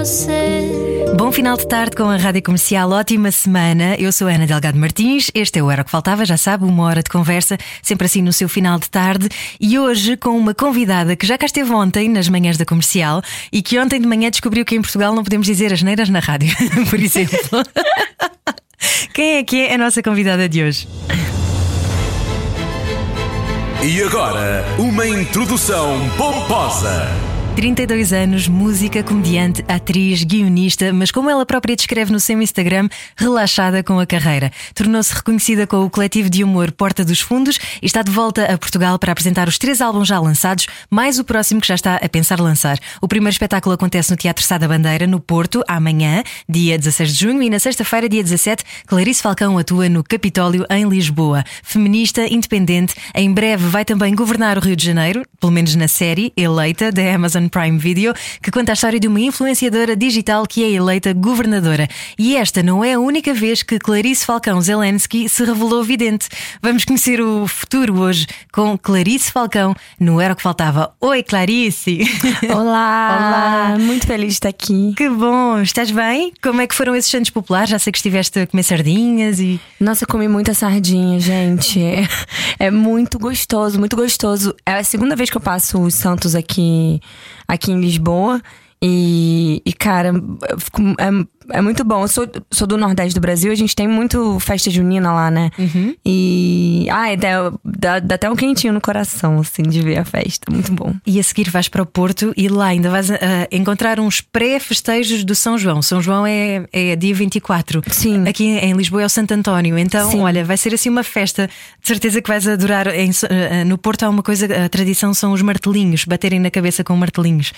você. Bom final de tarde com a Rádio Comercial, ótima semana. Eu sou a Ana Delgado Martins, este é o Era o que Faltava, já sabe, uma hora de conversa, sempre assim no seu final de tarde. E hoje com uma convidada que já cá esteve ontem nas manhãs da comercial e que ontem de manhã descobriu que em Portugal não podemos dizer as neiras na rádio, por exemplo. Quem é que é a nossa convidada de hoje? E agora, uma introdução pomposa. 32 anos, música, comediante, atriz, guionista, mas como ela própria descreve no seu Instagram, relaxada com a carreira. Tornou-se reconhecida com o coletivo de humor Porta dos Fundos e está de volta a Portugal para apresentar os três álbuns já lançados, mais o próximo que já está a pensar lançar. O primeiro espetáculo acontece no Teatro Sá da Bandeira, no Porto, amanhã, dia 16 de junho, e na sexta-feira, dia 17, Clarice Falcão atua no Capitólio, em Lisboa. Feminista, independente, em breve vai também governar o Rio de Janeiro, pelo menos na série Eleita, da Amazon Prime Video, que conta a história de uma influenciadora digital que é eleita governadora. E esta não é a única vez que Clarice Falcão Zelensky se revelou vidente. Vamos conhecer o futuro hoje com Clarice Falcão no Era o que Faltava. Oi, Clarice! Olá! Olá! Muito feliz de estar aqui. Que bom! Estás bem? Como é que foram esses santos populares? Já sei que estiveste a comer sardinhas e. Nossa, comi muita sardinha, gente. É, é muito gostoso, muito gostoso. É a segunda vez que eu passo os santos aqui aqui em Lisboa. E, e cara, é, é muito bom. Eu sou, sou do Nordeste do Brasil, a gente tem muito festa junina lá, né? Uhum. E. Ai, dá, dá, dá, até um quentinho no coração, assim, de ver a festa. Muito bom. E a seguir vais para o Porto e lá ainda vais uh, encontrar uns pré-festejos do São João. São João é, é dia 24. Sim. Aqui em Lisboa é o Santo António. Então, Sim. olha, vai ser assim uma festa. De certeza que vais adorar. Em, uh, no Porto há uma coisa, a tradição são os martelinhos, baterem na cabeça com martelinhos.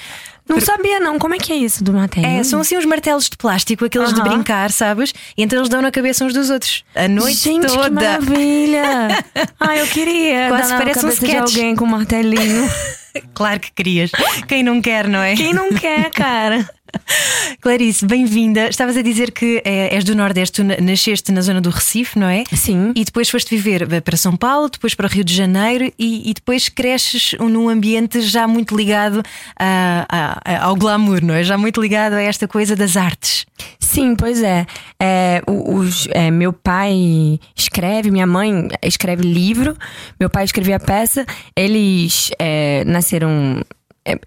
Não sabia, não. Como é que é isso do martelo? É, são assim uns martelos de plástico, aqueles uh -huh. de brincar, sabes? E então eles dão na cabeça uns dos outros. A noite Gente, toda. Que maravilha! ah, eu queria. Quase dar parece um sketch. de alguém com um martelinho. claro que querias. Quem não quer, não é? Quem não quer, cara? Clarice, bem-vinda. Estavas a dizer que é, és do Nordeste, tu nasceste na zona do Recife, não é? Sim. E depois foste viver para São Paulo, depois para o Rio de Janeiro e, e depois cresces num ambiente já muito ligado a, a, ao glamour, não é? Já muito ligado a esta coisa das artes. Sim, pois é. é, os, é meu pai escreve, minha mãe escreve livro, meu pai escrevia peça. Eles é, nasceram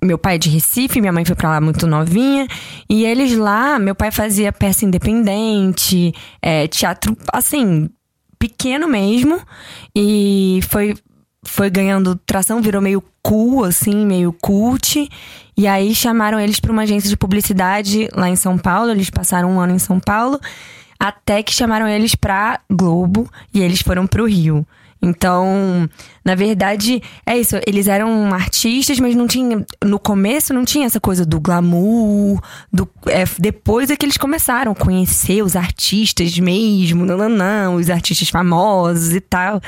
meu pai é de Recife, minha mãe foi pra lá muito novinha. E eles lá, meu pai fazia peça independente, é, teatro, assim, pequeno mesmo. E foi, foi ganhando tração, virou meio cool, assim, meio cult. E aí chamaram eles para uma agência de publicidade lá em São Paulo. Eles passaram um ano em São Paulo. Até que chamaram eles pra Globo e eles foram pro Rio. Então, na verdade, é isso. Eles eram artistas, mas não tinha. No começo não tinha essa coisa do glamour. Do, é, depois é que eles começaram a conhecer os artistas mesmo, não, não, não, os artistas famosos e tal.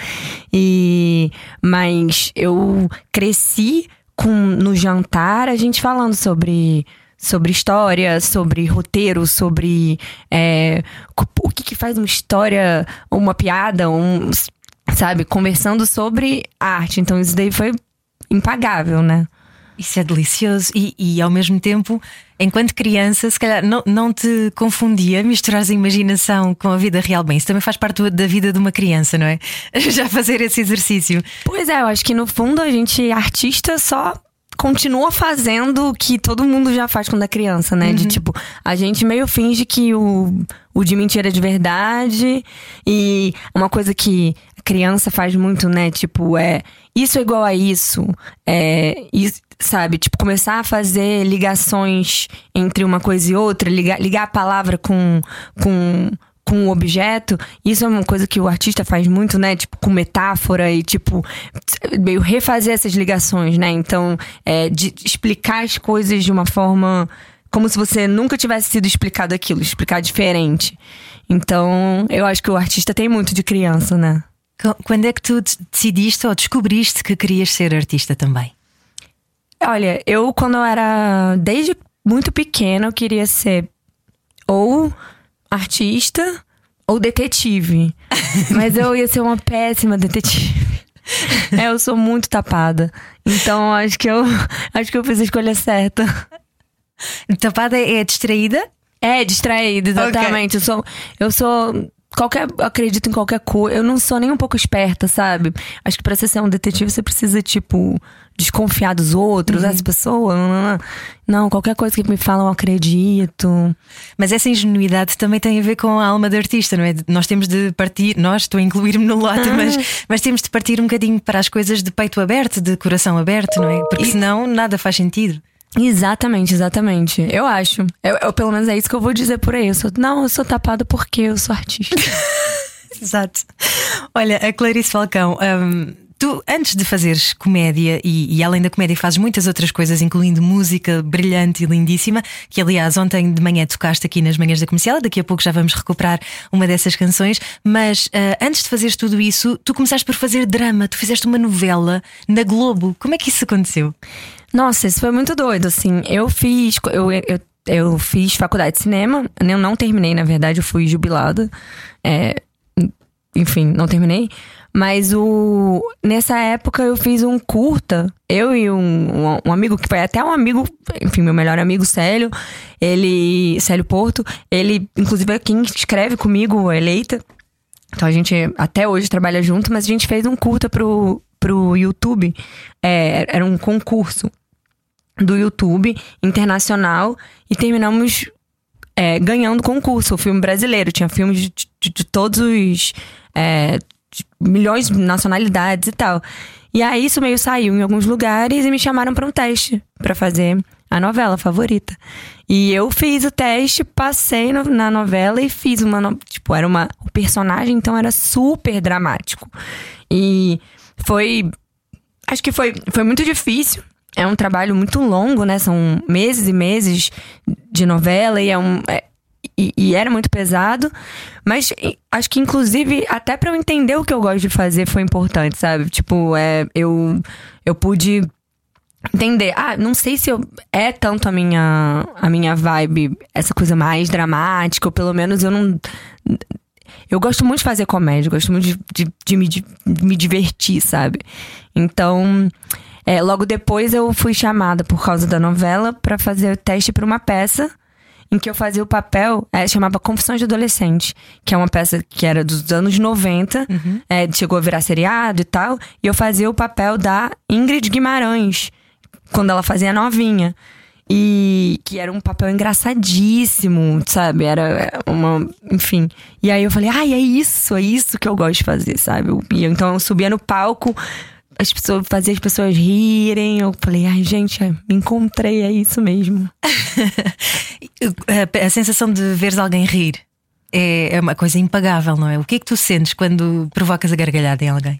E, mas eu cresci com no jantar a gente falando sobre sobre história, sobre roteiro, sobre é, o que, que, faz uma história, uma piada, um, sabe, conversando sobre arte. Então isso daí foi impagável, né? Isso é delicioso e, e ao mesmo tempo, enquanto criança, se calhar não, não te confundia misturar a imaginação com a vida real. Bem, isso também faz parte da vida de uma criança, não é? Já fazer esse exercício. Pois é, eu acho que no fundo a gente, artista, só continua fazendo o que todo mundo já faz quando é criança, né? Uhum. De tipo, a gente meio finge que o, o de mentira é de verdade. E uma coisa que criança faz muito, né? Tipo, é isso é igual a isso. É, isso, sabe? Tipo, começar a fazer ligações entre uma coisa e outra, ligar, ligar a palavra com. com com o objeto. Isso é uma coisa que o artista faz muito, né? Tipo, com metáfora e, tipo, meio refazer essas ligações, né? Então, é, de explicar as coisas de uma forma como se você nunca tivesse sido explicado aquilo, explicar diferente. Então, eu acho que o artista tem muito de criança, né? Quando é que tu decidiste ou descobriste que querias ser artista também? Olha, eu quando eu era desde muito pequena, eu queria ser ou artista ou detetive. Mas eu ia ser uma péssima detetive. É, eu sou muito tapada. Então acho que eu acho que eu fiz a escolha certa. Tapada é distraída? É, distraída, exatamente. Okay. Eu sou eu sou qualquer acredito em qualquer coisa. Eu não sou nem um pouco esperta, sabe? Acho que para ser um detetive você precisa tipo desconfiar dos outros, uhum. das pessoas. Não, não, qualquer coisa que me falam eu acredito. Mas essa ingenuidade também tem a ver com a alma do artista, não é? Nós temos de partir, nós estou a incluir-me no lote, mas, mas temos de partir um bocadinho para as coisas de peito aberto, de coração aberto, não é? Porque e... senão nada faz sentido. Exatamente, exatamente. Eu acho. Eu, eu, pelo menos é isso que eu vou dizer por aí. Eu sou, não, eu sou tapada porque eu sou artista. Exato. Olha, a Clarice Falcão. Um, tu, antes de fazeres comédia e, e, além da comédia, fazes muitas outras coisas, incluindo música brilhante e lindíssima, que aliás ontem de manhã tocaste aqui nas manhãs da comercial. Daqui a pouco já vamos recuperar uma dessas canções. Mas uh, antes de fazeres tudo isso, tu começaste por fazer drama, tu fizeste uma novela na Globo. Como é que isso aconteceu? Nossa, isso foi muito doido, assim. Eu fiz. Eu, eu, eu fiz faculdade de cinema. Eu não terminei, na verdade, eu fui jubilada. É, enfim, não terminei. Mas o nessa época eu fiz um curta, eu e um, um, amigo que foi até um amigo, enfim, meu melhor amigo Célio, ele, Célio Porto, ele inclusive é quem escreve comigo, eleita. Então a gente até hoje trabalha junto, mas a gente fez um curta pro, pro YouTube. É, era um concurso do YouTube internacional e terminamos é, ganhando concurso, o filme brasileiro. Tinha filmes de, de, de todos os. É, de milhões de nacionalidades e tal. E aí isso meio saiu em alguns lugares e me chamaram para um teste para fazer a novela favorita. E eu fiz o teste, passei no, na novela e fiz uma. No, tipo, era uma. O personagem então era super dramático. E foi. Acho que foi, foi muito difícil é um trabalho muito longo, né? São meses e meses de novela e é um. É, e, e, era muito pesado, mas acho que inclusive até para eu entender o que eu gosto de fazer foi importante, sabe? Tipo, é, eu eu pude entender, ah, não sei se eu, é tanto a minha a minha vibe, essa coisa mais dramática, ou pelo menos eu não eu gosto muito de fazer comédia, gosto muito de, de, de, me, de me divertir, sabe? Então, é, logo depois eu fui chamada por causa da novela para fazer o teste para uma peça em que eu fazia o papel, é, chamava Confissões de Adolescente, que é uma peça que era dos anos 90, uhum. é, chegou a virar seriado e tal, e eu fazia o papel da Ingrid Guimarães, quando ela fazia novinha. E que era um papel engraçadíssimo, sabe? Era uma. Enfim. E aí eu falei, ai, é isso, é isso que eu gosto de fazer, sabe? Eu, então eu subia no palco as pessoas, fazer as pessoas rirem. Eu falei, ai, gente, me encontrei, é isso mesmo. a, sensação de veres alguém rir é, é uma coisa impagável, não é? O que é que tu sentes quando provocas a gargalhada em alguém?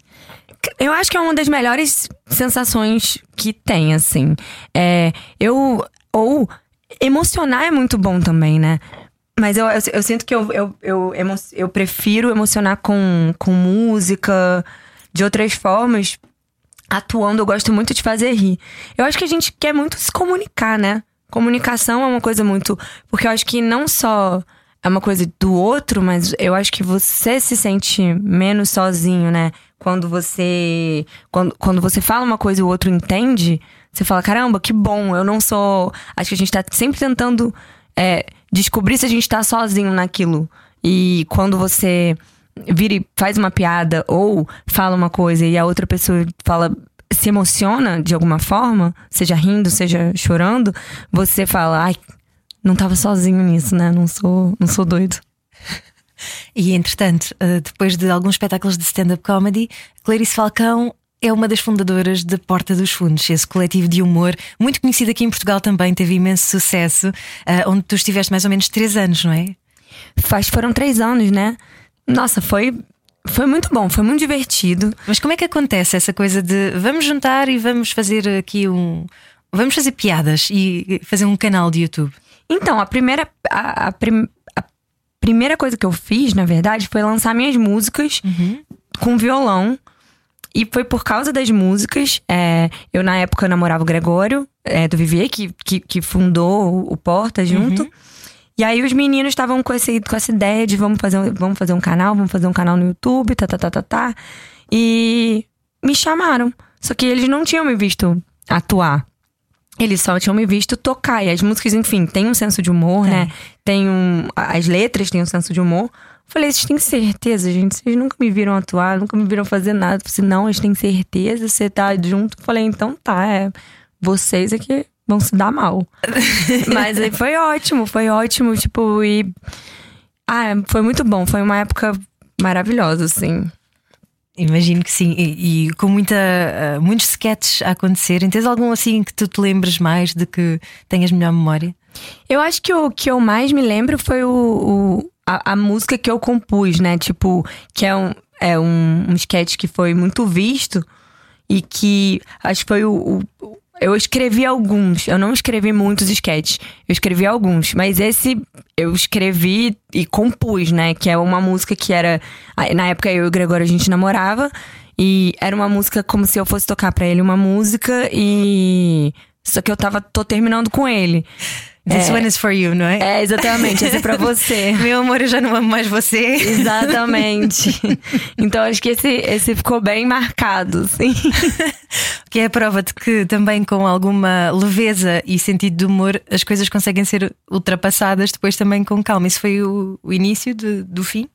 Eu acho que é uma das melhores sensações que tem, assim. É, eu. Ou emocionar é muito bom também, né? Mas eu, eu, eu sinto que eu, eu, eu, eu prefiro emocionar com, com música, de outras formas, atuando, eu gosto muito de fazer rir. Eu acho que a gente quer muito se comunicar, né? Comunicação é uma coisa muito. Porque eu acho que não só é uma coisa do outro, mas eu acho que você se sente menos sozinho, né? Quando você. Quando, quando você fala uma coisa e o outro entende, você fala: caramba, que bom, eu não sou. Acho que a gente tá sempre tentando é, descobrir se a gente tá sozinho naquilo. E quando você vira e faz uma piada ou fala uma coisa e a outra pessoa fala se emociona de alguma forma, seja rindo, seja chorando, você fala, ai, não estava sozinho nisso, né? Não sou, não sou doido. E entretanto, eh, depois de alguns espetáculos de stand-up comedy, Clarice Falcão é uma das fundadoras da Porta dos Fundos, esse coletivo de humor, muito conhecido aqui em Portugal também, teve imenso sucesso, eh, onde tu estiveste mais ou menos três anos, não é? Faz, foram três anos, né? Nossa, foi foi muito bom, foi muito divertido. Mas como é que acontece essa coisa de vamos juntar e vamos fazer aqui um. Vamos fazer piadas e fazer um canal de YouTube? Então, a primeira. A, a, prim, a primeira coisa que eu fiz, na verdade, foi lançar minhas músicas uhum. com violão. e foi por causa das músicas. É, eu, na época, namorava o Gregório, é, do Vivier, que, que, que fundou o Porta junto. Uhum. E aí os meninos estavam com, esse, com essa ideia de vamos fazer, um- vamos fazer um canal, vamos fazer um canal no YouTube, tá, tá, tá, tá, tá. E me chamaram. Só que eles não tinham me visto atuar. Eles só tinham me visto tocar. E as músicas, enfim, tem um senso de humor, Tem. né? Tem um. As letras têm um senso de humor. Falei, vocês têm certeza, gente? Vocês nunca me viram atuar, nunca me viram fazer nada. Falei, não, eles têm certeza, você tá junto. Falei, então tá, é. Vocês é que vão se dar mal. Mas aí foi ótimo, foi ótimo, tipo, e. Ah, foi muito bom. Foi uma época maravilhosa, assim. Imagino que sim, e, e com muita, ah, muitos sketches a acontecerem. Tens algum assim que tu te lembres mais de que tenhas melhor memória? Eu acho que o que eu mais me lembro foi o, o- a, a música que eu compus, né? Tipo, que é um, é um, um sketch que foi muito visto e que acho que foi o. o- eu escrevi alguns, eu não escrevi muitos sketches, eu escrevi alguns, mas esse eu escrevi e compus, né? Que é uma música que era. Na época eu e o Gregório a gente namorava, e era uma música como se eu fosse tocar pra ele uma música e. Só que eu tava, tô terminando com ele. This É. one is for you, não é? É, exatamente, esse é pra você. Meu amor, eu já não amo mais você. Exatamente. Então acho que esse, esse ficou bem marcado, sim. Que é a prova de que também com alguma leveza e sentido de humor as coisas conseguem ser ultrapassadas depois também com calma. Isso foi o, o início de- do fim?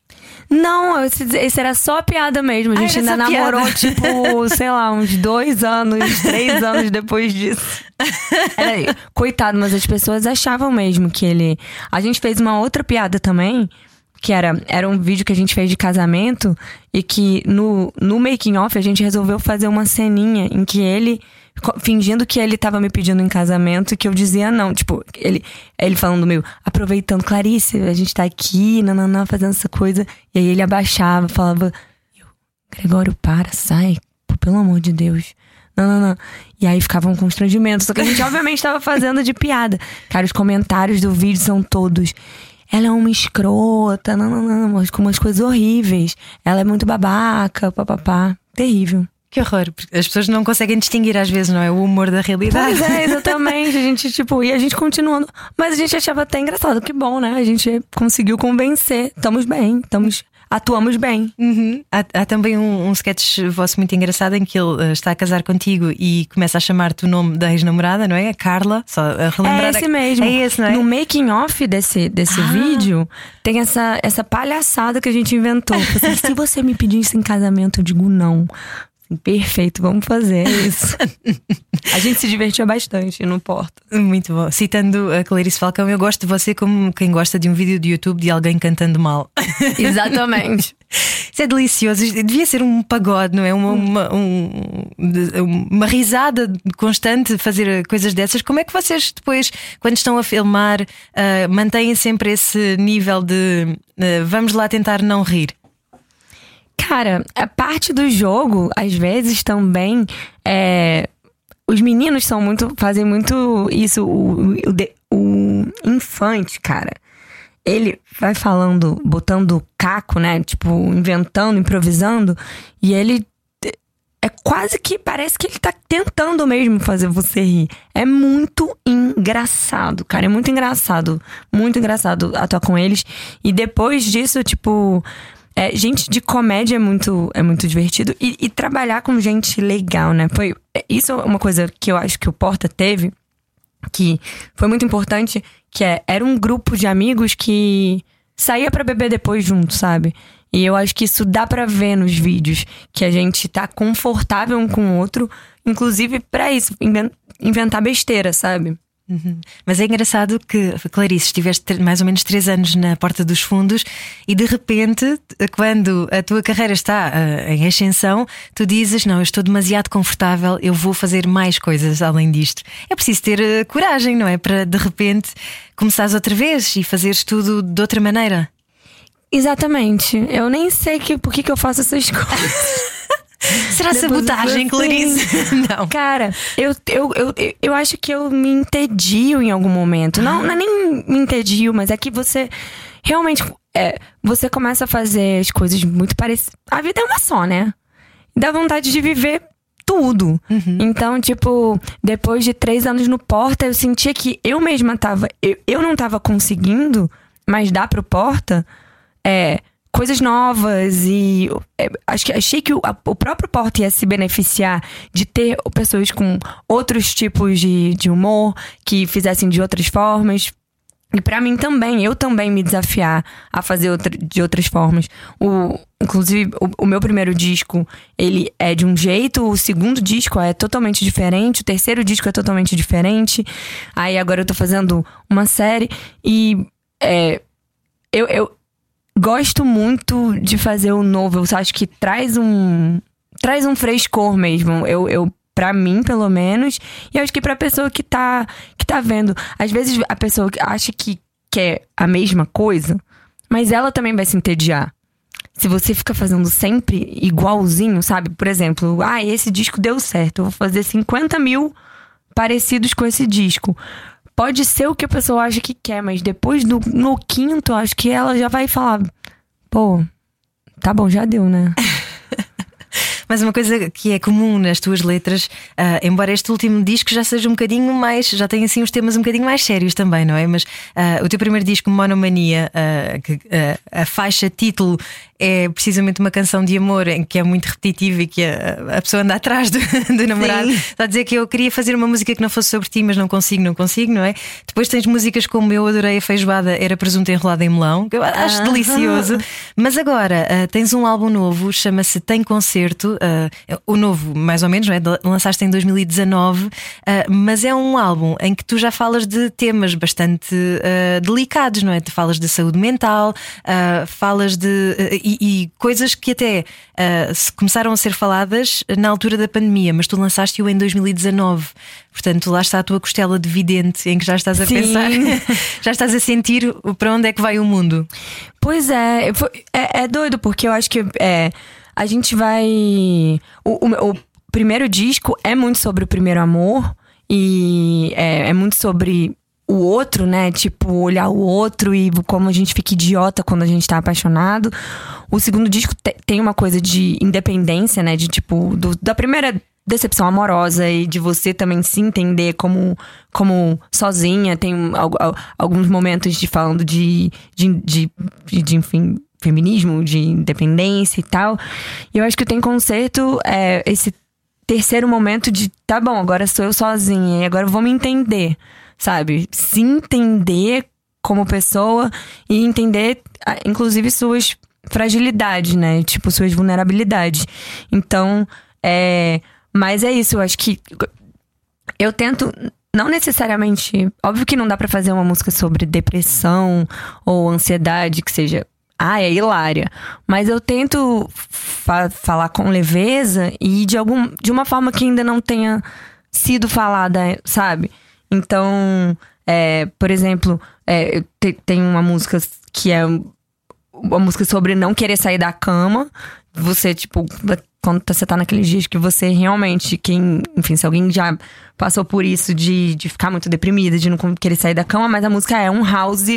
Não, esse, esse era só piada mesmo. A Ah, gente era ainda só piada. namorou, tipo, sei lá, uns dois anos, três anos depois disso. Era- coitado, mas as pessoas achavam mesmo que ele. A gente fez uma outra piada também. Que era, era um vídeo que a gente fez de casamento e que no, no making off a gente resolveu fazer uma ceninha em que ele, fingindo que ele tava me pedindo em casamento e que eu dizia não. Tipo, ele, ele falando meio, aproveitando, Clarice, a gente tá aqui, nananã, fazendo essa coisa. E aí ele abaixava, falava, Gregório, para, sai, pelo amor de Deus. Não, não, não. E aí ficava um constrangimento. Só que a gente, obviamente, estava fazendo de piada. Cara, os comentários do vídeo são todos. Ela é uma escrota, não, não, não, com umas coisas horríveis. Ela é muito babaca, papapá. Terrível. Que horror, porque as pessoas não conseguem distinguir às vezes, não é? O humor da realidade. Pois é, exatamente. A gente, tipo, e a gente continuando. Mas a gente achava até engraçado. Que bom, né? A gente conseguiu convencer. Estamos bem, estamos. Atuamos bem. Uhum. Há, há também um, um sketch vosso muito engraçado em que ele eh, está a casar contigo e começa a chamar-te o nome da ex-namorada, não é? A Carla, só a relembrar. É esse a- mesmo. É esse, não é? No making off desse, desse Ah. vídeo, tem essa, essa palhaçada que a gente inventou. Tipo assim, Se você me pedisse em casamento, eu digo não. Perfeito, vamos fazer isso. a gente se divertia bastante no Porta. Muito bom. Citando a Clarice Falcão, eu gosto de você como quem gosta de um vídeo de YouTube de alguém cantando mal. Exatamente. Isso é delicioso. Devia ser um pagode, não é? Uma, uma, um- de- uma risada constante fazer coisas dessas. Como é que vocês depois, quando estão a filmar, ah, mantêm sempre esse nível de ah, vamos lá tentar não rir? Cara, a parte do jogo, às vezes também, é, os meninos são muito, fazem muito isso. O, o, o infante, cara, ele vai falando, botando caco, né? Tipo, inventando, improvisando, e ele é quase que parece que ele tá tentando mesmo fazer você rir. É muito engraçado, cara. É muito engraçado. Muito engraçado atuar com eles. E depois disso, tipo. É, gente de comédia é muito, é muito divertido. E, e trabalhar com gente legal, né? Foi, é, isso é uma coisa que eu acho que o Porta teve, que foi muito importante, que é, era um grupo de amigos que saía pra beber depois junto, sabe? E eu acho que isso dá pra ver nos vídeos, que a gente tá confortável um com o outro, inclusive pra isso, inven- inventar besteira, sabe? Mas é engraçado que, Clarice, estiveste mais ou menos três anos na porta dos fundos e de repente, quando a tua carreira está ah, em ascensão, tu dizes: Não, eu estou demasiado confortável, eu vou fazer mais coisas além disto. É preciso ter ah, coragem, não é? Para de repente começares outra vez e fazeres tudo de outra maneira. Exatamente. Eu nem sei que, por que, que eu faço essas coisas. Será sabotagem, assim. Clarice? Não. Cara, eu, eu, eu, eu acho que eu me entedio em algum momento. Não, não é nem me entedio, mas é que você realmente. É, você começa a fazer as coisas muito parecidas. A vida é uma só, né? dá vontade de viver tudo. Uhum. Então, tipo, depois de três anos no Porta, eu sentia que eu mesma tava. Eu, eu não tava conseguindo, mas dá pro Porta é, coisas novas e é, acho que achei que o, a, o próprio Porta ia se beneficiar de ter pessoas com outros tipos de, de humor que fizessem de outras formas. E para mim também, eu também me desafiar a fazer outra, de outras formas. O, inclusive, o, o, meu primeiro disco, ele é de um jeito, o segundo disco é totalmente diferente, o terceiro disco é totalmente diferente. Aí agora eu tô fazendo uma série e é, eu, eu gosto muito de fazer o novo. Eu acho que traz um traz um frescor mesmo. Eu, eu para mim, pelo menos, e acho que pra pessoa que tá, que tá vendo. Às vezes a pessoa acha que quer a mesma coisa, mas ela também vai se entediar. Se você fica fazendo sempre igualzinho, sabe? Por exemplo, ah, esse disco deu certo, eu vou fazer 50 mil parecidos com esse disco. Pode ser o que a pessoa acha que quer, mas depois do, no quinto, acho que ela já vai falar: pô, tá bom, já deu, né? Mas uma coisa que é comum nas tuas letras, uh, embora este último disco já seja um bocadinho mais, já tenha assim os temas um bocadinho mais sérios também, não é? Mas uh, o teu primeiro disco, Monomania, uh, que, a faixa título é precisamente uma canção de amor em que é muito repetitiva e que a, a pessoa anda atrás do, do namorado. Sim. Está a dizer que eu queria fazer uma música que não fosse sobre ti, mas não consigo, não consigo, não é? Depois tens músicas como Eu Adorei a Feijoada, Era Presunto Enrolado em Melão, que eu acho ah. delicioso. Mas agora tens um álbum novo, chama-se Tem Concerto, uh, o novo, mais ou menos, não é? Lançaste em 2019, uh, mas é um álbum em que tu já falas de temas bastante delicados, não é? Tu falas de saúde mental, falas de e, coisas que até uh, começaram a ser faladas na altura da pandemia, mas tu lançaste-o em 2019. Portanto, lá está a tua costela de vidente em que já estás a Sim. pensar, já estás a sentir para onde é que vai o mundo. Pois é, é, é doido, porque eu acho que é, a gente vai. O, o, o primeiro disco é muito sobre o primeiro amor. E é, é muito sobre o outro, né? Tipo, olhar o outro e como a gente fica idiota quando a gente tá apaixonado. O segundo disco te, tem uma coisa de independência, né? De tipo, do, da primeira decepção amorosa e de você também se entender como, como sozinha. Tem alguns momentos de falando de, de, de, de, de enfim, feminismo, de independência e tal. E eu acho que tem concerto é esse terceiro momento de tá bom, agora sou eu sozinha e agora eu vou me entender sabe? Se entender como pessoa e entender, inclusive, suas fragilidades, né? Tipo, suas vulnerabilidades. Então, é. Mas é isso, eu acho que. Eu tento. Não necessariamente. Óbvio que não dá para fazer uma música sobre depressão ou ansiedade que seja. Ah, é hilária. Mas eu tento fa falar com leveza e de, algum, de uma forma que ainda não tenha sido falada, sabe? Então, é, por exemplo, é, tem uma música que é uma música sobre não querer sair da cama. Você, tipo, quando você tá naqueles dias que você realmente, quem, enfim, se alguém já passou por isso de, de ficar muito deprimida, de não querer sair da cama, mas a música é um house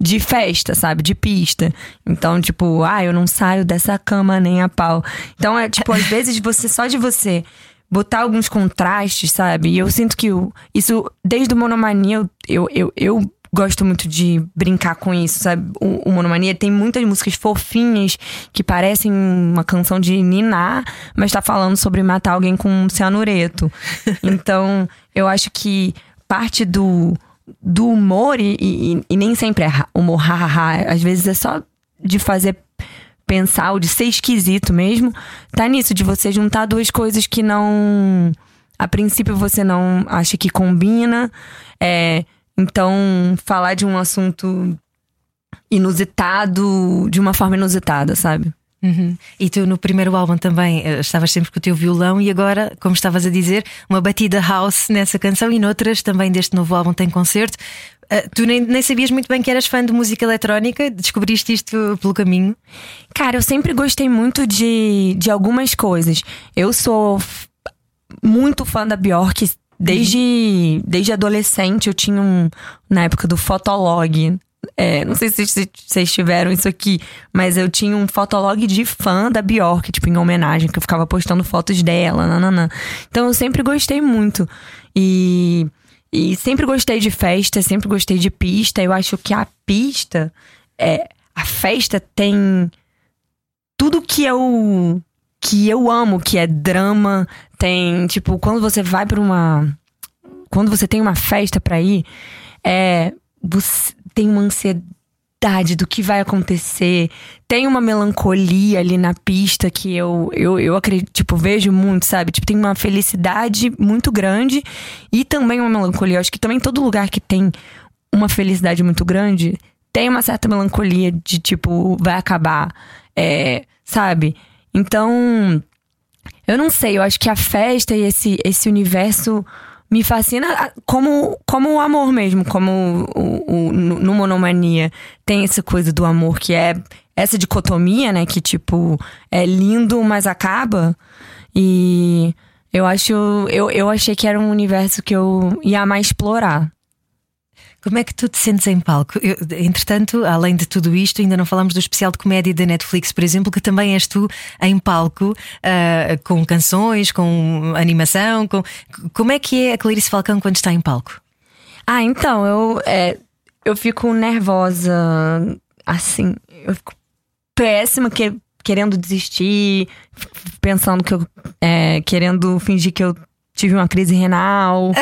de festa, sabe? De pista. Então, tipo, ah, eu não saio dessa cama nem a pau. Então, é tipo, às vezes você, só de você botar alguns contrastes, sabe? E eu sinto que isso, desde o Monomania, eu, eu, eu, gosto muito de brincar com isso, sabe? O, o, Monomania tem muitas músicas fofinhas que parecem uma canção de Niná, mas tá falando sobre matar alguém com um cianureto. então, eu acho que parte do, do humor, e, e, e nem sempre é humor hahaha, às vezes é só de fazer pensar, ou de ser esquisito mesmo, tá nisso, de você juntar duas coisas que não. A princípio você não acha que combina. É, então, falar de um assunto inusitado de uma forma inusitada, sabe? Uhum. E tu no primeiro álbum também eh, estavas sempre com o teu violão e agora, como estavas a dizer, uma batida house nessa canção e noutras também deste novo álbum tem concerto. Uh, tu nem, nem sabias muito bem que eras fã de música eletrónica? Descobriste isto pelo caminho? Cara, eu sempre gostei muito de, de algumas coisas. Eu sou muito fã da Bjork. Desde, desde adolescente eu tinha um. Na época do Fotolog É, não sei se vocês tiveram isso aqui, mas eu tinha um fotolog de fã da Bjork, tipo, em homenagem, que eu ficava postando fotos dela, nananã. Então eu sempre gostei muito. E, e sempre gostei de festa, sempre gostei de pista. Eu acho que a pista, é, a festa tem tudo que eu que eu amo, que é drama, tem, tipo, quando você vai para uma quando você tem uma festa para ir, é você tem uma ansiedade do que vai acontecer, tem uma melancolia ali na pista que eu eu, eu acredito, tipo, vejo muito, sabe? Tipo, tem uma felicidade muito grande e também uma melancolia. Eu acho que também todo lugar que tem uma felicidade muito grande tem uma certa melancolia de tipo, vai acabar, é, sabe? Então, eu não sei, eu acho que a festa e esse, esse universo me fascina como, como o amor mesmo, como o, o, no Monomania tem essa coisa do amor que é essa dicotomia, né? Que tipo, é lindo, mas acaba. E eu acho. Eu, eu achei que era um universo que eu ia mais explorar. Como é que tu te sentes em palco? Eu, entretanto, além de tudo isto, ainda não falamos do especial de comédia da Netflix, por exemplo, que também és tu em palco, uh, com canções, com animação. Com... Como é que é a Clarice Falcão quando está em palco? Ah, então, eu, é, eu fico nervosa, assim, eu fico péssima, que, querendo desistir, pensando que eu. É, querendo fingir que eu tive uma crise renal.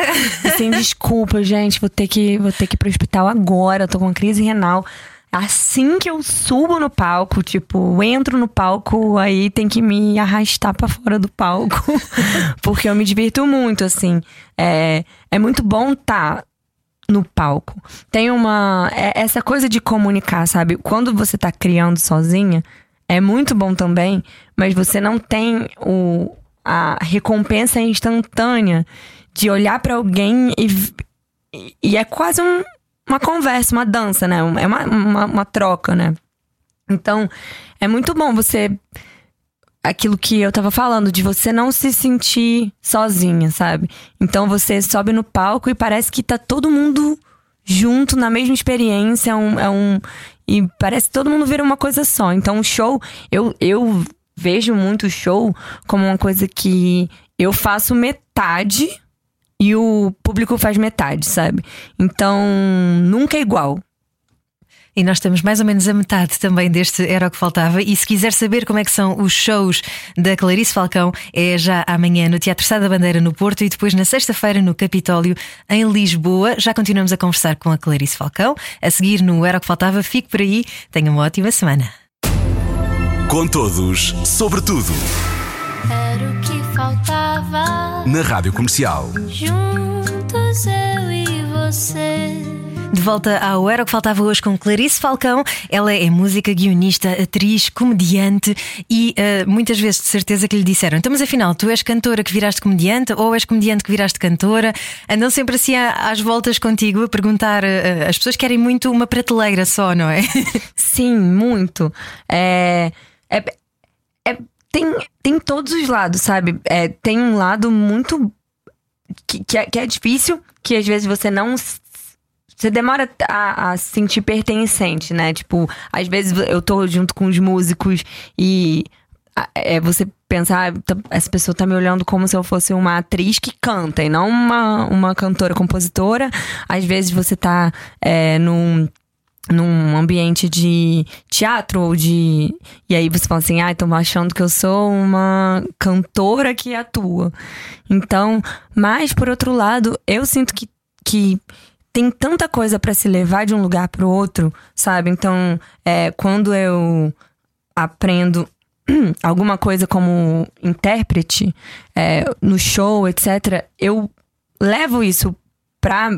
Sem desculpa, gente, vou ter que vou ter que ir pro hospital agora, tô com uma crise renal. Assim que eu subo no palco, tipo, entro no palco, aí tem que me arrastar para fora do palco. porque eu me divirto muito, assim. É, é muito bom tá no palco. Tem uma. É, essa coisa de comunicar, sabe? Quando você tá criando sozinha, é muito bom também, mas você não tem o, a recompensa instantânea de olhar para alguém e, e é quase um, uma conversa, uma dança, né? É uma, uma, uma troca, né? Então, é muito bom você aquilo que eu tava falando, de você não se sentir sozinha, sabe? Então você sobe no palco e parece que tá todo mundo junto na mesma experiência, é um, é um e parece que todo mundo vira uma coisa só. Então o show, eu, eu vejo muito o show como uma coisa que eu faço metade e o público faz metade, sabe? Então, nunca é igual. E nós estamos mais ou menos a metade também deste Era o que Faltava. E se quiser saber como é que são os shows da Clarice Falcão, é já amanhã no Teatro Sá da Bandeira no Porto e depois na sexta-feira no Capitólio em Lisboa. Já continuamos a conversar com a Clarice Falcão. A seguir no Era o que Faltava, fique por aí. Tenha uma ótima semana. Com todos, sobre tudo. Era o que faltava. Na Rádio Comercial. Juntos eu e você. De volta ao Era o que Faltava hoje com Clarice Falcão. Ela é música, guionista, atriz, comediante e uh, muitas vezes de certeza que lhe disseram: então, mas afinal, tu és cantora que viraste comediante ou és comediante que viraste cantora? Andam sempre assim às voltas contigo a perguntar. Uh, as pessoas querem muito uma prateleira só, não é? Sim, muito. É. É, é, tem, tem todos os lados, sabe? É, tem um lado muito. Que, que, é, que é difícil, que às vezes você não você demora a, se sentir pertencente, né? Tipo, às vezes eu tô junto com os músicos e é você pensar, ah, essa pessoa tá me olhando como se eu fosse uma atriz que canta e não uma, uma cantora compositora. Às vezes você tá é, num num ambiente de teatro ou de. E aí você fala assim, ah, estão achando que eu sou uma cantora que atua. Então, mas por outro lado, eu sinto que, que tem tanta coisa para se levar de um lugar para outro, sabe? Então, é, quando eu aprendo alguma coisa como intérprete é, no show, etc., eu levo isso pra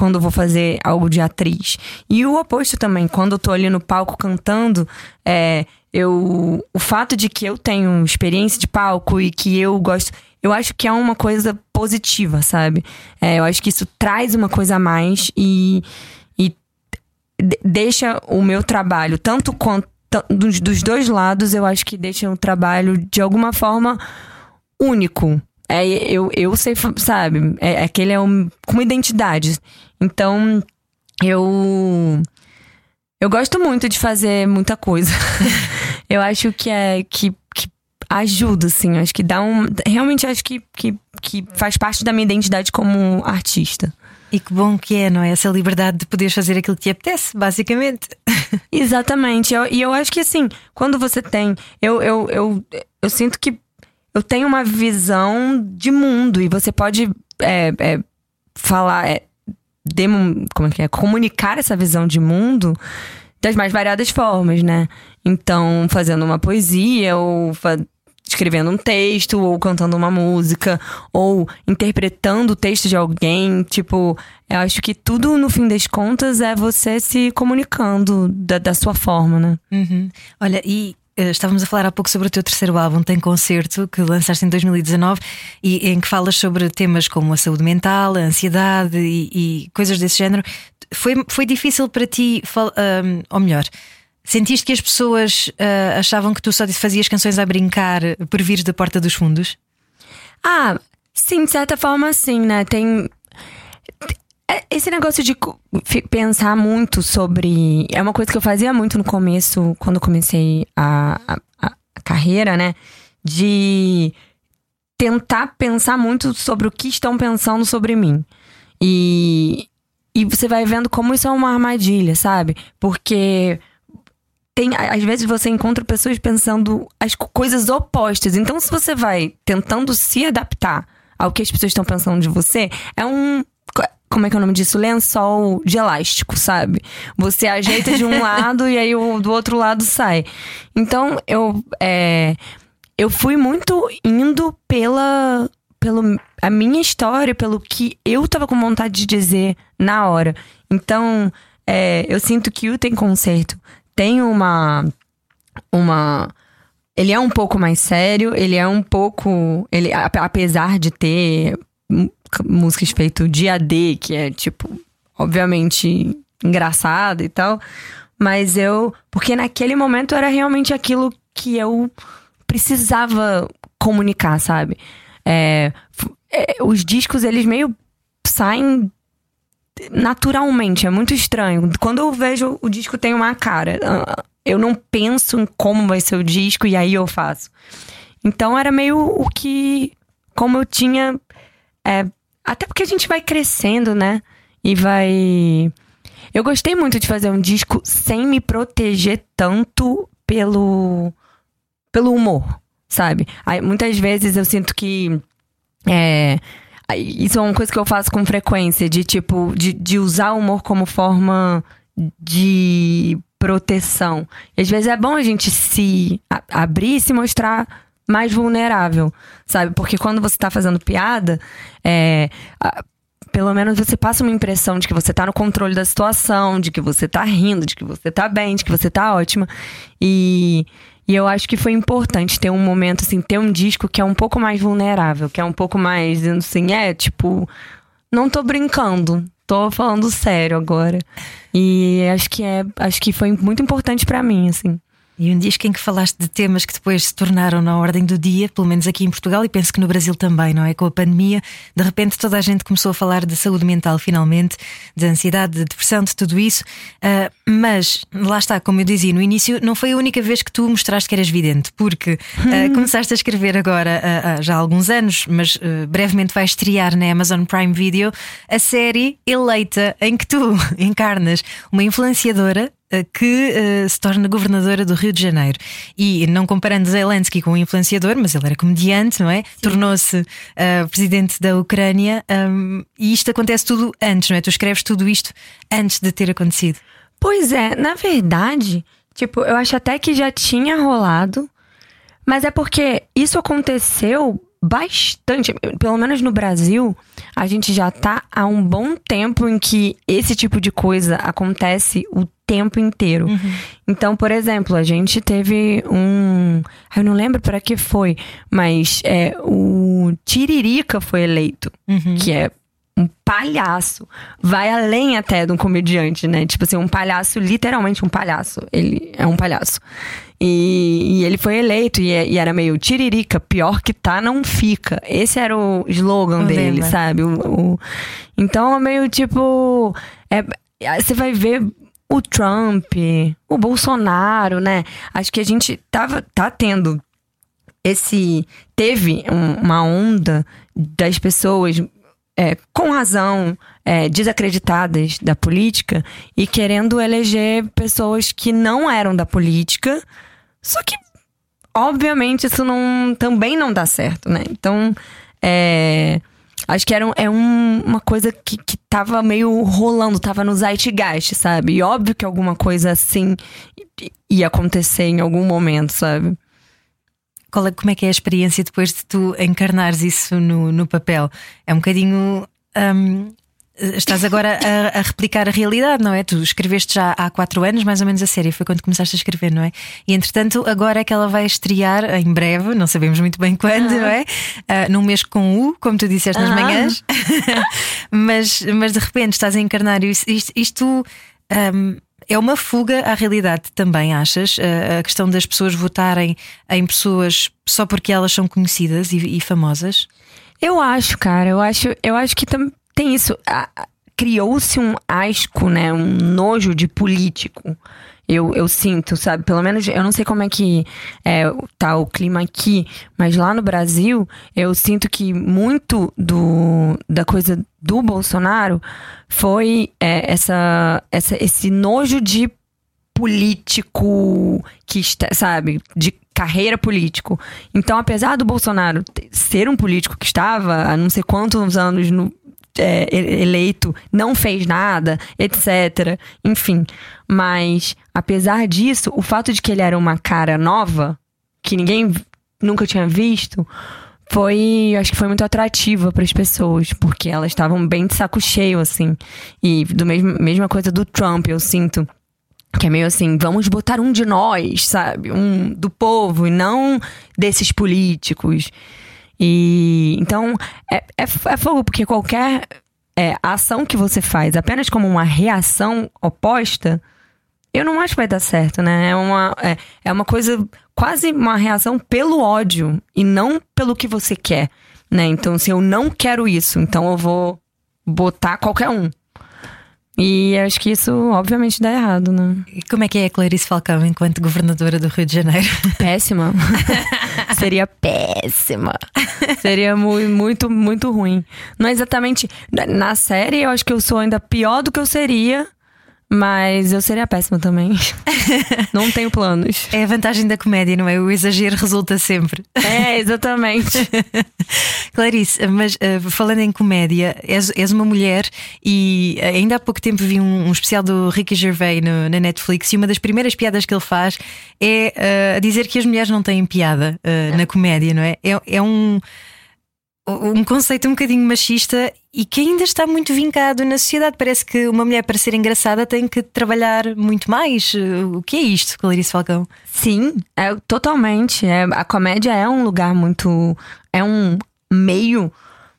quando eu vou fazer algo de atriz. E o oposto também, quando eu tô ali no palco cantando, é, eu, o fato de que eu tenho experiência de palco e que eu gosto, eu acho que é uma coisa positiva, sabe? É, eu acho que isso traz uma coisa a mais e, e deixa o meu trabalho, tanto quanto dos, dos dois lados, eu acho que deixa o trabalho de alguma forma único. É, eu, eu sei, sabe? É, aquele é um, com uma identidade. Então, eu. Eu gosto muito de fazer muita coisa. eu acho que é que, que ajuda, assim. Acho que dá um. Realmente acho que, que, que faz parte da minha identidade como artista. E que bom que é, não é? Essa liberdade de poderes fazer aquilo que te apetece, basicamente. Exatamente. Eu, e eu acho que assim, quando você tem. Eu, eu, eu, eu sinto que eu tenho uma visão de mundo e você pode é, é, falar. É, demo, como é que é? Comunicar essa visão de mundo das mais variadas formas, né? Então, fazendo uma poesia ou escrevendo um texto, ou cantando uma música, ou interpretando o texto de alguém. Tipo, eu acho que tudo, no fim das contas, é você se comunicando da, da sua forma, né? Uhum. Olha, e estávamos a falar há pouco sobre o teu terceiro álbum, Tem Concerto, que lançaste em 2019 e em que falas sobre temas como a saúde mental, a ansiedade e, e coisas desse género. Foi, foi difícil para ti, um, ou melhor, Sentiste que as pessoas uh, achavam que tu só fazias canções a brincar por vires da porta dos fundos? Ah, sim, de certa forma, sim, né? Tem. É, esse negócio de pensar muito sobre. É uma coisa que eu fazia muito no começo, quando comecei a, a, a carreira, né? De tentar pensar muito sobre o que estão pensando sobre mim. E, e você vai vendo como isso é uma armadilha, sabe? Porque tem, às vezes você encontra pessoas pensando as coisas opostas. Então, se você vai tentando se adaptar ao que as pessoas estão pensando de você, é um. Como é que é o nome disso? Lençol de elástico, sabe? Você ajeita de um lado e aí o, do outro lado sai. Então, eu. É, eu fui muito indo pela. Pelo a minha história, pelo que eu tava com vontade de dizer na hora. Então, é, eu sinto que o Tem Concerto tem uma. uma ele é um pouco mais sério, ele é um pouco. Ele, apesar de ter músicas feito dia D, que é, tipo, obviamente engraçado e tal. Mas eu. Porque naquele momento era realmente aquilo que eu precisava comunicar, sabe? É, é, os discos, eles meio saem naturalmente, é muito estranho. Quando eu vejo o disco tem uma cara, ah, eu não penso em como vai ser o disco e aí eu faço. Então era meio o que. Como eu tinha. É, até porque a gente vai crescendo, né? E vai. Eu gostei muito de fazer um disco sem me proteger tanto pelo. pelo humor, sabe? Aí, muitas vezes eu sinto que. É, isso é uma coisa que eu faço com frequência, de tipo, de, de usar o humor como forma de proteção. E às vezes é bom a gente se abrir e se mostrar mais vulnerável, sabe? Porque quando você tá fazendo piada, é, a, pelo menos você passa uma impressão de que você tá no controle da situação, de que você tá rindo, de que você tá bem, de que você tá ótima. E e eu acho que foi importante ter um momento, assim, ter um disco que é um pouco mais vulnerável, que é um pouco mais, assim, é, tipo, não tô brincando, tô falando sério agora. E acho que é, acho que foi muito importante para mim, assim. E um disco em que falaste de temas que depois se tornaram na ordem do dia, pelo menos aqui em Portugal, e penso que no Brasil também, não é? Com a pandemia, de repente toda a gente começou a falar de saúde mental, finalmente, de ansiedade, de depressão, de tudo isso. Uh, mas, lá está, como eu dizia no início, não foi a única vez que tu mostraste que eras vidente, porque uh, começaste a escrever agora uh, já há alguns anos, mas brevemente vai estrear na Amazon Prime Video a série Eleita, em que tu encarnas uma influenciadora que uh, se torna governadora do Rio de Janeiro. E não comparando Zelensky com um influenciador, mas ele era comediante, não é? Tornou-se uh, presidente da Ucrânia um, e isto acontece tudo antes, não é? Tu escreves tudo isto antes de ter acontecido. Pois é, na verdade, tipo, eu acho até que já tinha rolado, mas é porque isso aconteceu bastante, pelo menos no Brasil, a gente já tá há um bom tempo em que esse tipo de coisa acontece o tempo inteiro. Uhum. Então, por exemplo, a gente teve um. Eu não lembro para que foi, mas é, o Tiririca foi eleito, uhum. que é um palhaço. Vai além até de um comediante, né? Tipo assim, um palhaço, literalmente um palhaço. Ele é um palhaço. E, e ele foi eleito e, e, era meio tiririca, pior que tá, não fica. Esse era o slogan dele, sabe? O, o, então é meio tipo. É, você vai ver o Trump, o Bolsonaro, né? Acho que a gente tava, tá tendo esse. Teve um, uma onda das pessoas, é, com razão, é, desacreditadas da política e querendo eleger pessoas que não eram da política. Só que, obviamente, isso não, também não dá certo, né? Então, é. Acho que era um, é um, uma coisa que, que tava meio rolando, tava no zeitgeist, sabe? E óbvio que alguma coisa assim ia acontecer em algum momento, sabe? Qual é, como é que é a experiência depois de tu encarnares isso no, no papel? É um bocadinho. hum, estás agora a, a replicar a realidade, não é? Tu escreveste já há quatro anos, mais ou menos, a série, foi quando começaste a escrever, não é? E entretanto, agora é que ela vai estrear em breve, não sabemos muito bem quando, não é? Ah, num mês com U, como tu disseste nas Ah. manhãs. mas, mas de repente estás a encarnar isso. Isto, isto, hum, é uma fuga à realidade também, achas? A- a questão das pessoas votarem em pessoas só porque elas são conhecidas e, e famosas? Eu acho, cara, eu acho, eu acho que tam- tem isso. Criou-se um asco, né? Um nojo de político. Eu, eu sinto, sabe? Pelo menos, eu não sei como é que é, tá o clima aqui, mas lá no Brasil, eu sinto que muito do, da coisa do Bolsonaro foi é, essa, essa, esse nojo de político que está, sabe, de carreira político. Então, apesar do Bolsonaro ser um político que estava há não sei quantos anos no, é, eleito, não fez nada, etc. Enfim. Mas, apesar disso, o fato de que ele era uma cara nova, que ninguém nunca tinha visto, foi, acho que foi muito atrativa para as pessoas, porque elas estavam bem de saco cheio, assim. E do mesmo, mesma coisa do Trump, eu sinto. Que é meio assim, vamos botar um de nós, sabe? Um do povo e não desses políticos. E então é, é, é fogo, porque qualquer é, ação que você faz apenas como uma reação oposta, eu não acho que vai dar certo, né? É uma, é, é uma coisa, quase uma reação pelo ódio e não pelo que você quer, né? Então, se eu não quero isso, então eu vou botar qualquer um. E acho que isso, obviamente, dá errado, né? E como é que é a Clarice Falcão enquanto governadora do Rio de Janeiro? Péssima. Seria péssima. Seria mu- muito, muito ruim. Não é exatamente. na- Na série, eu acho que eu sou ainda pior do que eu seria. Mas eu seria péssima também. Não tenho planos. É a vantagem da comédia, não é? O exagero resulta sempre. É, exatamente. Clarice, mas eh, falando em comédia, és, és uma mulher e eh, ainda há pouco tempo vi um, um especial do Ricky Gervais no- na Netflix e uma das primeiras piadas que ele faz é a dizer que as mulheres não têm piada eh, na comédia, não é? É, é um, um conceito um bocadinho machista e que ainda está muito vincado na sociedade. Parece que uma mulher, para ser engraçada, tem que trabalhar muito mais. O que é isto, Clarice Falcão? Sim, é totalmente. É, a comédia é um lugar muito. É um meio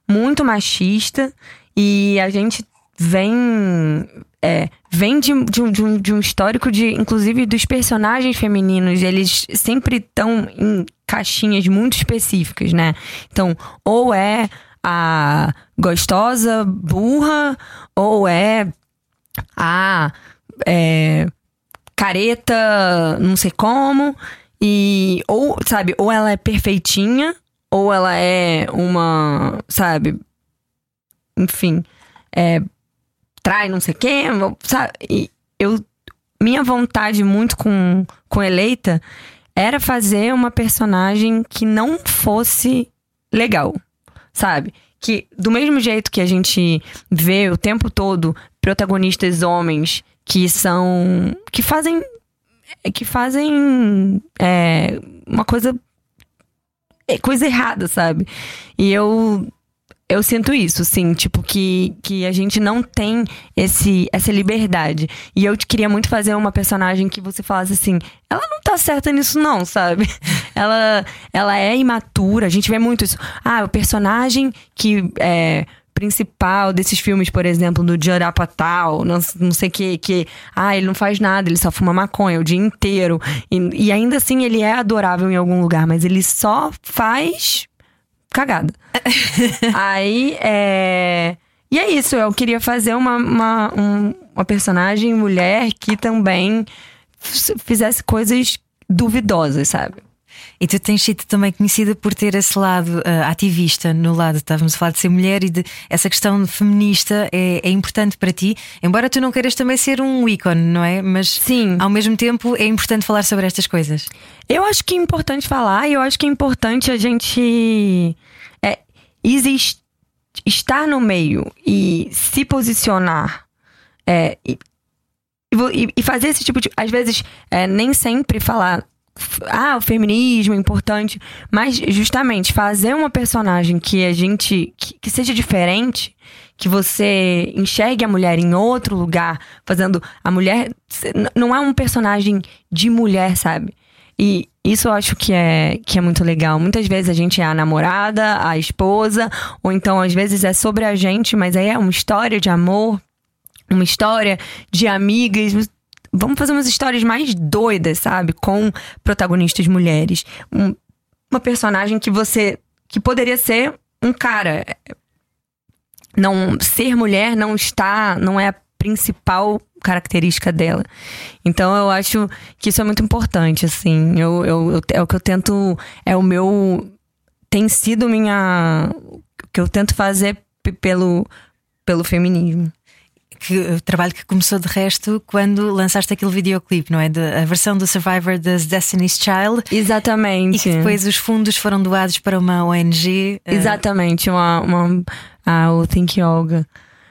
muito machista e a gente vem. É, vem de, de, um, de, um, de um histórico de, inclusive, dos personagens femininos. Eles sempre estão em caixinhas muito específicas, né? Então, ou é a gostosa, burra, ou é a. É, careta, não sei como. E ou, sabe, ou ela é perfeitinha, ou ela é uma, sabe, enfim, é trai não sei quem, sabe? E eu minha vontade muito com com eleita era fazer uma personagem que não fosse legal, sabe? Que do mesmo jeito que a gente vê o tempo todo protagonistas homens que são que fazem que fazem é, uma coisa é, coisa errada, sabe? E eu eu sinto isso, sim, tipo que, que a gente não tem esse essa liberdade. E eu queria muito fazer uma personagem que você falasse assim, ela não tá certa nisso não, sabe? Ela ela é imatura, a gente vê muito isso. Ah, o personagem que é principal desses filmes, por exemplo, do Judd Apatow, não, não sei o que, que... Ah, ele não faz nada, ele só fuma maconha o dia inteiro. E, e ainda assim ele é adorável em algum lugar, mas ele só faz cagada. Aí, é... E é isso, eu queria fazer uma, uma, um, uma personagem mulher que também fizesse coisas duvidosas, sabe? E tu tens sido também conhecida por ter esse lado uh, ativista, no lado, estávamos a falar de ser mulher e de essa questão feminista é, é, importante para ti, embora tu não queiras também ser um ícone, não é? Mas Sim. ao mesmo tempo é importante falar sobre estas coisas. Eu acho que é importante falar eu acho que é importante a gente é, exist, estar no meio e se posicionar. É, e, e, fazer esse tipo de. Às vezes, é, nem sempre falar ah, o feminismo é importante, mas justamente fazer uma personagem que a gente que, que, seja diferente, que você enxergue a mulher em outro lugar, fazendo a mulher não é um personagem de mulher, sabe? E isso eu acho que é, que é muito legal. Muitas vezes a gente é a namorada, a esposa, ou então às vezes é sobre a gente, mas aí é uma história de amor, uma história de amigas Vamos fazer umas histórias mais doidas, sabe? Com protagonistas mulheres. Um, uma personagem que você. que poderia ser um cara. Não ser mulher não está. não é a principal característica dela. Então eu acho que isso é muito importante, assim. Eu, eu, eu, é o que eu tento. É o meu. Tem sido minha. O que eu tento fazer pelo, pelo feminismo que trabalho que começou de resto quando lançaste aquele videoclipe, não é? De, a versão do Survivor das Destiny's Child. Exatamente. E que depois os fundos foram doados para uma ONG. Eh, Exatamente, uma, uma a, o Think Yoga.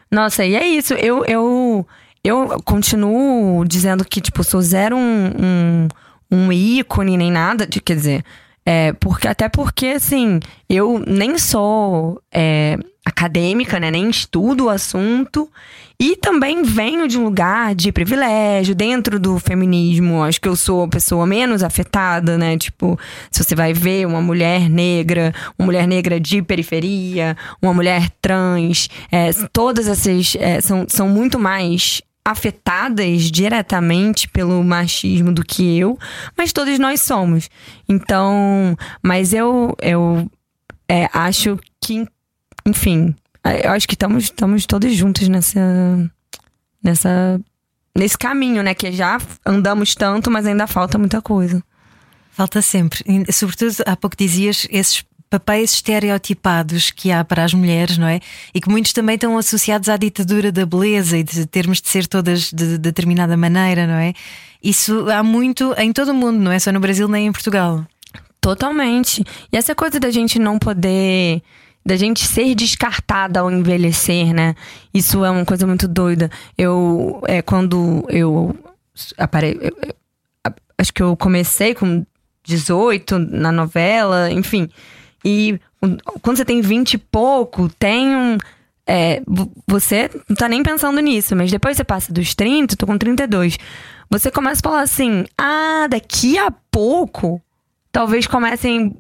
Nossa, e é isso. Eu, eu, eu continuo dizendo que, tipo, sou zero um, um, um ícone nem nada. De, quer dizer, é, porque, até porque, assim, eu nem sou é, acadêmica, né? Nem estudo o assunto. E também venho de um lugar de privilégio dentro do feminismo. Acho que eu sou a pessoa menos afetada, né? Tipo, se você vai ver uma mulher negra, uma mulher negra de periferia, uma mulher trans, é, todas essas é, são, são muito mais afetadas diretamente pelo machismo do que eu, mas todos nós somos. Então, mas eu, eu é, acho que, enfim, é, eu acho que estamos, estamos todos juntos nessa, nessa, nesse caminho, né? Que já andamos tanto, mas ainda falta muita coisa. Falta sempre. Sobretudo, há pouco dizias esses papéis estereotipados que há para as mulheres, não é? E que muitos também estão associados à ditadura da beleza e de termos de ser todas de determinada maneira, não é? Isso há muito em todo o mundo, não é só no Brasil nem em Portugal. Totalmente. E essa coisa da gente não poder da gente ser descartada ao envelhecer, né? Isso é uma coisa muito doida. Eu, é, quando eu, apare... Eu, eu, acho que eu comecei com 18 na novela, enfim. E quando você tem 20 e pouco, tem um. É, você não tá nem pensando nisso, mas depois você passa dos 30, tô com 32. Você começa a falar assim: ah, daqui a pouco, talvez comecem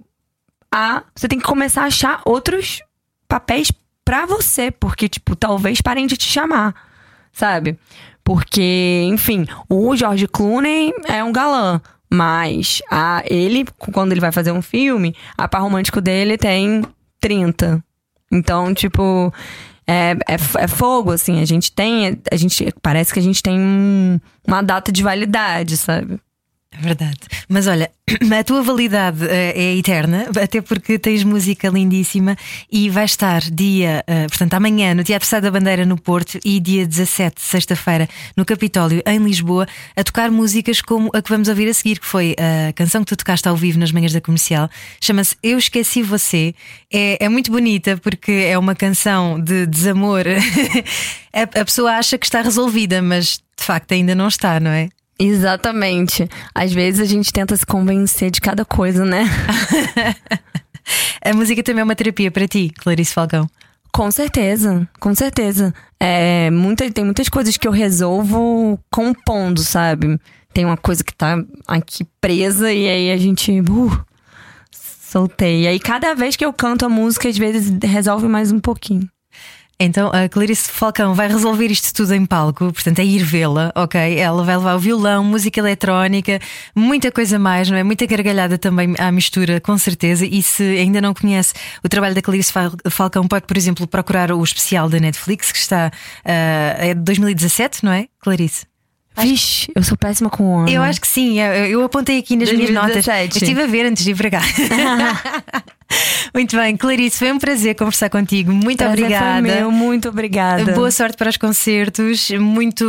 a. Você tem que começar a achar outros papéis para você, porque, tipo, talvez parem de te chamar, sabe? Porque, enfim, o George Clooney é um galã. Mas a, ele, quando ele vai fazer um filme, a par romântico dele tem 30. Então, tipo, é, é, é, fogo, assim. A gente tem. A gente, parece que a gente tem um, uma data de validade, sabe? Verdade. Mas olha, a tua validade uh, é eterna, até porque tens música lindíssima e vai estar dia, uh, portanto, amanhã no Teatro Sá da Bandeira no Porto e dia 17, sexta-feira, no Capitólio, em Lisboa, a tocar músicas como a que vamos ouvir a seguir, que foi a canção que tu tocaste ao vivo nas manhãs da comercial. Chama-se Eu Esqueci Você. É, é muito bonita porque é uma canção de desamor. a, a pessoa acha que está resolvida, mas de facto ainda não está, não é? Exatamente. Às vezes a gente tenta se convencer de cada coisa, né? a música também é uma terapia para ti, Clarice Falcão. Com certeza, com certeza. É, muita, tem muitas coisas que eu resolvo compondo, sabe? Tem uma coisa que tá aqui presa e aí a gente. Uh, soltei. E aí cada vez que eu canto a música, às vezes resolve mais um pouquinho. Então a Clarice Falcão vai resolver isto tudo em palco, portanto é ir vê-la, ok? Ela vai levar o violão, música eletrónica, muita coisa mais, não é? Muita gargalhada também à mistura, com certeza. E se ainda não conhece o trabalho da Clarice Falcão, pode, por exemplo, procurar o especial da Netflix que está uh, é de 2017, não é, Clarice? Vixe, eu sou péssima com o ano. Eu acho que sim, eu, eu apontei aqui nas 2017. minhas notas. Eu estive a ver antes de ir para cá. Muito bem, Clarice, foi um prazer conversar contigo. Muito prazer obrigada. Foi meu, muito obrigada. Boa sorte para os concertos, muito,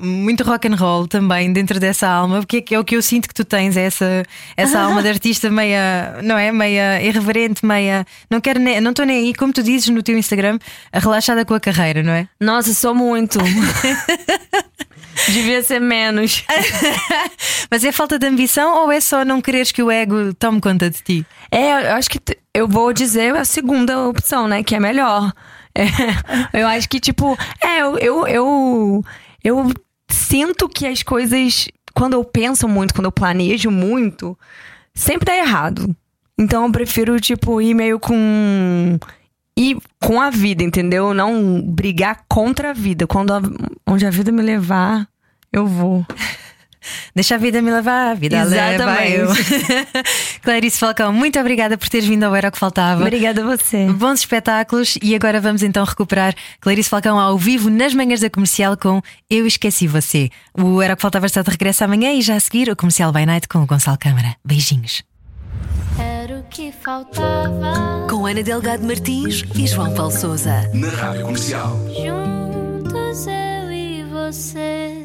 muito rock and roll também dentro dessa alma, porque é o que eu sinto que tu tens, é essa, essa alma de artista meia, não é? Meia irreverente, meia. Não quero nem, não estou nem aí, como tu dizes no teu Instagram, relaxada com a carreira, não é? Nossa, sou muito. Devia ser menos. Mas é falta de ambição ou é só não quereres que o ego tome conta de ti? É, eu acho que eu vou dizer a segunda opção, né? Que é melhor. É, eu acho que, tipo, é, eu, eu, eu, eu sinto que as coisas, quando eu penso muito, quando eu planejo muito, sempre dá errado. Então eu prefiro, tipo, ir meio com. Ir com a vida, entendeu? Não brigar contra a vida. Quando a, onde a vida me levar, eu vou. Deixa a vida me levar, a vida Exatamente. leva eu. Clarice Falcão, muito obrigada por teres vindo ao Era o que Faltava. Obrigada a você. Bons espetáculos e agora vamos então recuperar Clarice Falcão ao vivo nas manhãs da comercial com Eu Esqueci Você. O Era o que Faltava está de regresso amanhã e já a seguir o Comercial by Night com o Gonçalo Câmara. Beijinhos. Era o que faltava. Com Ana Delgado Martins e João Paulo Souza. Na Rádio Comercial. Juntos eu e você.